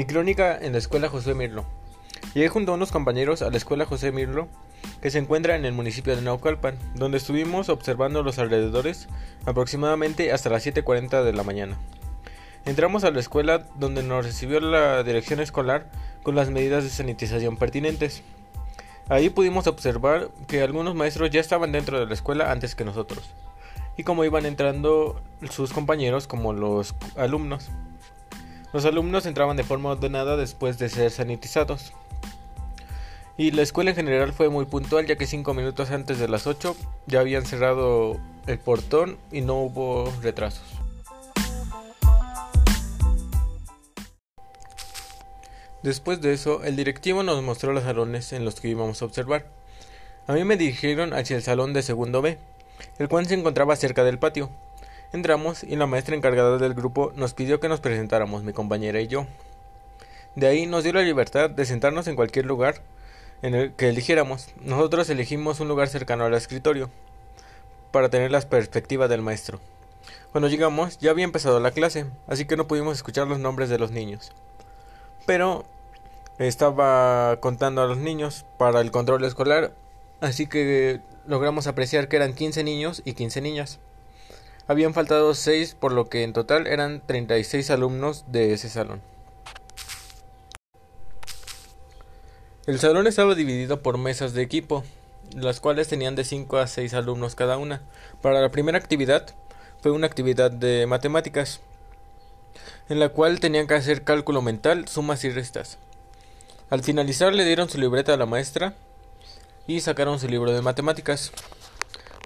Mi crónica en la escuela José Mirlo. Llegué junto a unos compañeros a la escuela José Mirlo, que se encuentra en el municipio de Naucalpan, donde estuvimos observando los alrededores aproximadamente hasta las 7.40 de la mañana. Entramos a la escuela donde nos recibió la dirección escolar con las medidas de sanitización pertinentes. Ahí pudimos observar que algunos maestros ya estaban dentro de la escuela antes que nosotros, y cómo iban entrando sus compañeros como los alumnos. Los alumnos entraban de forma ordenada después de ser sanitizados. Y la escuela en general fue muy puntual ya que cinco minutos antes de las 8 ya habían cerrado el portón y no hubo retrasos. Después de eso, el directivo nos mostró los salones en los que íbamos a observar. A mí me dirigieron hacia el salón de segundo B, el cual se encontraba cerca del patio. Entramos y la maestra encargada del grupo nos pidió que nos presentáramos, mi compañera y yo. De ahí nos dio la libertad de sentarnos en cualquier lugar en el que eligiéramos. Nosotros elegimos un lugar cercano al escritorio para tener la perspectiva del maestro. Cuando llegamos ya había empezado la clase, así que no pudimos escuchar los nombres de los niños. Pero estaba contando a los niños para el control escolar, así que logramos apreciar que eran 15 niños y 15 niñas. Habían faltado 6, por lo que en total eran 36 alumnos de ese salón. El salón estaba dividido por mesas de equipo, las cuales tenían de 5 a 6 alumnos cada una. Para la primera actividad fue una actividad de matemáticas, en la cual tenían que hacer cálculo mental, sumas y restas. Al finalizar le dieron su libreta a la maestra y sacaron su libro de matemáticas.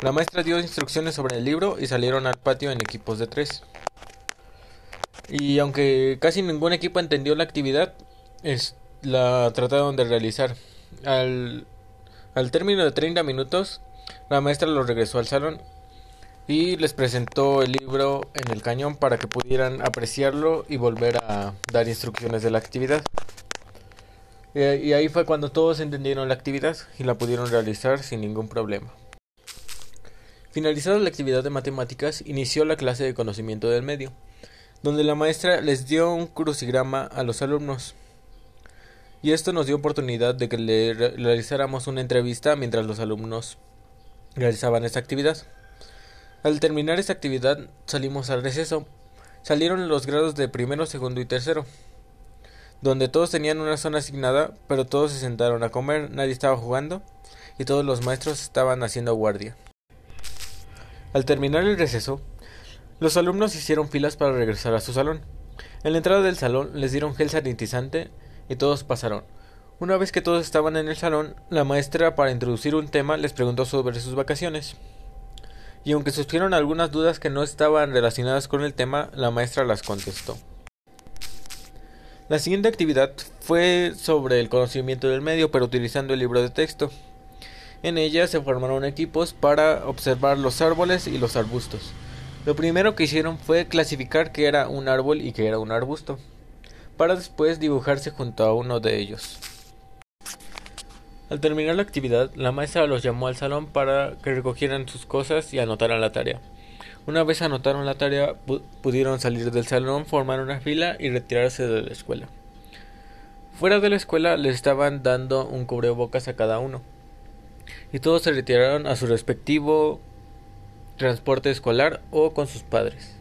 La maestra dio instrucciones sobre el libro y salieron al patio en equipos de tres. Y aunque casi ningún equipo entendió la actividad, es, la trataron de realizar. Al, término de 30 minutos, la maestra los regresó al salón y les presentó el libro en el cañón para que pudieran apreciarlo y volver a dar instrucciones de la actividad. Y ahí fue cuando todos entendieron la actividad y la pudieron realizar sin ningún problema. Finalizada la actividad de matemáticas, inició la clase de conocimiento del medio, donde la maestra les dio un crucigrama a los alumnos. Y esto nos dio oportunidad de que le realizáramos una entrevista mientras los alumnos realizaban esta actividad. Al terminar esta actividad salimos al receso. Salieron los grados de primero, segundo y tercero, donde todos tenían una zona asignada, pero todos se sentaron a comer, nadie estaba jugando y todos los maestros estaban haciendo guardia. Al terminar el receso, los alumnos hicieron filas para regresar a su salón. En la entrada del salón les dieron gel sanitizante y todos pasaron. Una vez que todos estaban en el salón, la maestra para introducir un tema les preguntó sobre sus vacaciones. Y aunque surgieron algunas dudas que no estaban relacionadas con el tema, la maestra las contestó. La siguiente actividad fue sobre el conocimiento del medio, pero utilizando el libro de texto. En ella se formaron equipos para observar los árboles y los arbustos. Lo primero que hicieron fue clasificar qué era un árbol y qué era un arbusto, para después dibujarse junto a uno de ellos. Al terminar la actividad, la maestra los llamó al salón para que recogieran sus cosas y anotaran la tarea. Una vez anotaron la tarea, pudieron salir del salón, formar una fila y retirarse de la escuela. Fuera de la escuela les estaban dando un cubrebocas a cada uno y todos se retiraron a su respectivo transporte escolar o con sus padres.